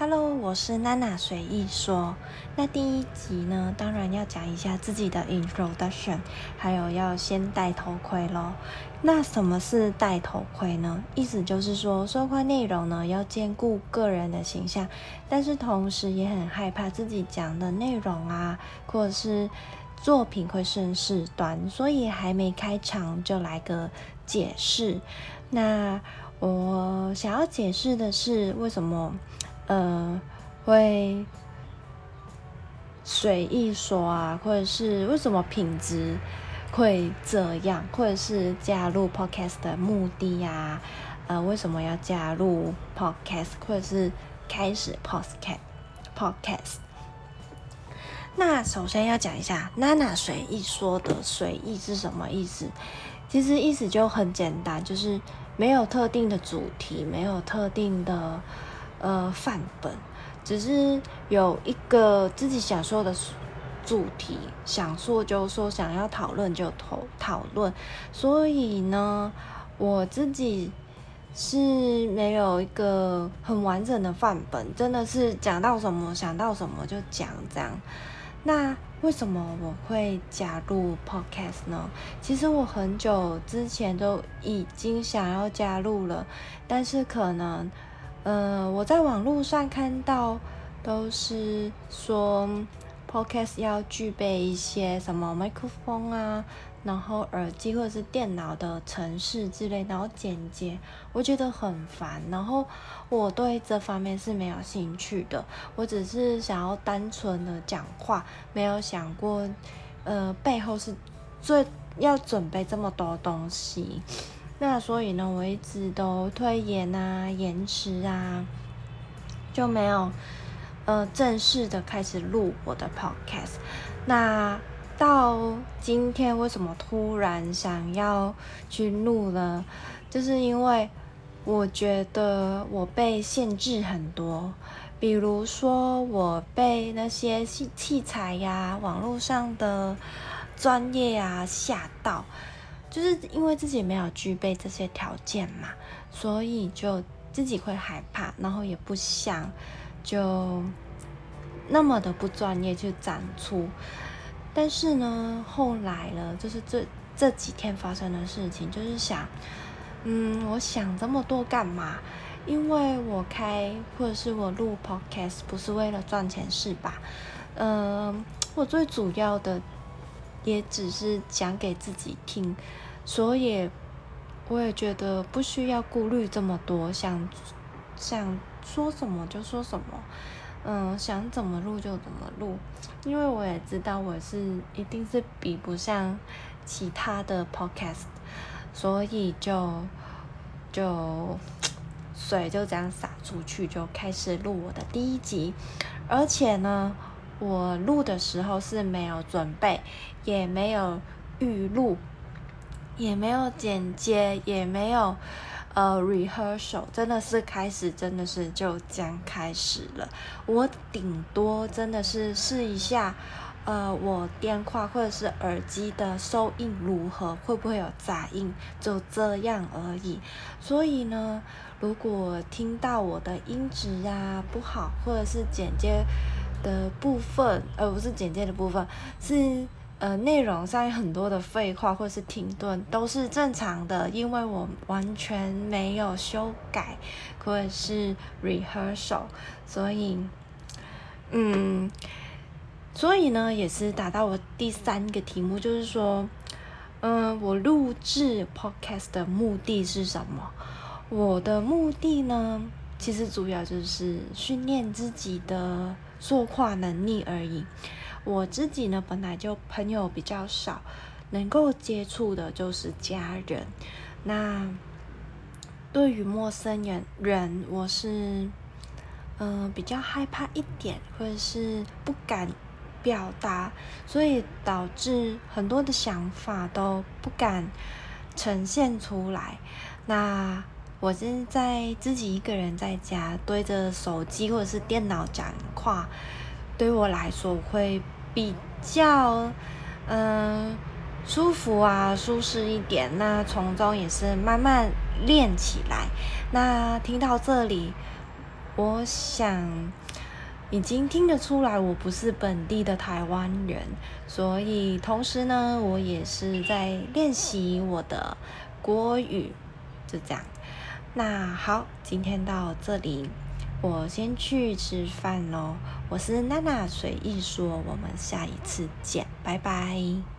Hello，我是娜娜随意说。那第一集呢，当然要讲一下自己的 introduction，还有要先戴头盔咯。那什么是戴头盔呢？意思就是说，说话内容呢要兼顾个人的形象，但是同时也很害怕自己讲的内容啊，或者是作品会顺势端，所以还没开场就来个解释。那我想要解释的是为什么。呃，会随意说啊，或者是为什么品质会这样，或者是加入 podcast 的目的呀？呃，为什么要加入 podcast，或者是开始 podcast podcast？那首先要讲一下娜娜随意说的随意是什么意思？其实意思就很简单，就是没有特定的主题，没有特定的。呃，范本只是有一个自己想说的主题，想说就说，想要讨论就讨讨论。所以呢，我自己是没有一个很完整的范本，真的是讲到什么想到什么就讲这样。那为什么我会加入 Podcast 呢？其实我很久之前都已经想要加入了，但是可能。呃，我在网络上看到都是说，podcast 要具备一些什么麦克风啊，然后耳机或者是电脑的程式之类，然后剪接，我觉得很烦。然后我对这方面是没有兴趣的，我只是想要单纯的讲话，没有想过，呃，背后是最要准备这么多东西。那所以呢，我一直都推延啊、延迟啊，就没有呃正式的开始录我的 podcast。那到今天为什么突然想要去录呢？就是因为我觉得我被限制很多，比如说我被那些器器材呀、网络上的专业啊吓到。就是因为自己没有具备这些条件嘛，所以就自己会害怕，然后也不想就那么的不专业去展出。但是呢，后来了，就是这这几天发生的事情，就是想，嗯，我想这么多干嘛？因为我开或者是我录 podcast 不是为了赚钱是吧？嗯，我最主要的。也只是讲给自己听，所以我也觉得不需要顾虑这么多，想想说什么就说什么，嗯，想怎么录就怎么录，因为我也知道我是一定是比不上其他的 podcast，所以就就 水就这样洒出去，就开始录我的第一集，而且呢。我录的时候是没有准备，也没有预录，也没有剪接，也没有呃 rehearsal，真的是开始，真的是就将开始了。我顶多真的是试一下，呃，我电话或者是耳机的收音如何，会不会有杂音，就这样而已。所以呢，如果听到我的音质啊不好，或者是剪接，的部分，而不是简介的部分，是呃内容上有很多的废话或是停顿，都是正常的，因为我完全没有修改或者是 rehearsal，所以，嗯，所以呢，也是达到我第三个题目，就是说，嗯，我录制 podcast 的目的是什么？我的目的呢，其实主要就是训练自己的。说话能力而已。我自己呢，本来就朋友比较少，能够接触的就是家人。那对于陌生人，人我是嗯比较害怕一点，或者是不敢表达，所以导致很多的想法都不敢呈现出来。那我是在自己一个人在家对着手机或者是电脑讲话，对我来说会比较嗯舒服啊，舒适一点。那从中也是慢慢练起来。那听到这里，我想已经听得出来，我不是本地的台湾人，所以同时呢，我也是在练习我的国语，就这样。那好，今天到这里，我先去吃饭喽。我是娜娜，随意说，我们下一次见，拜拜。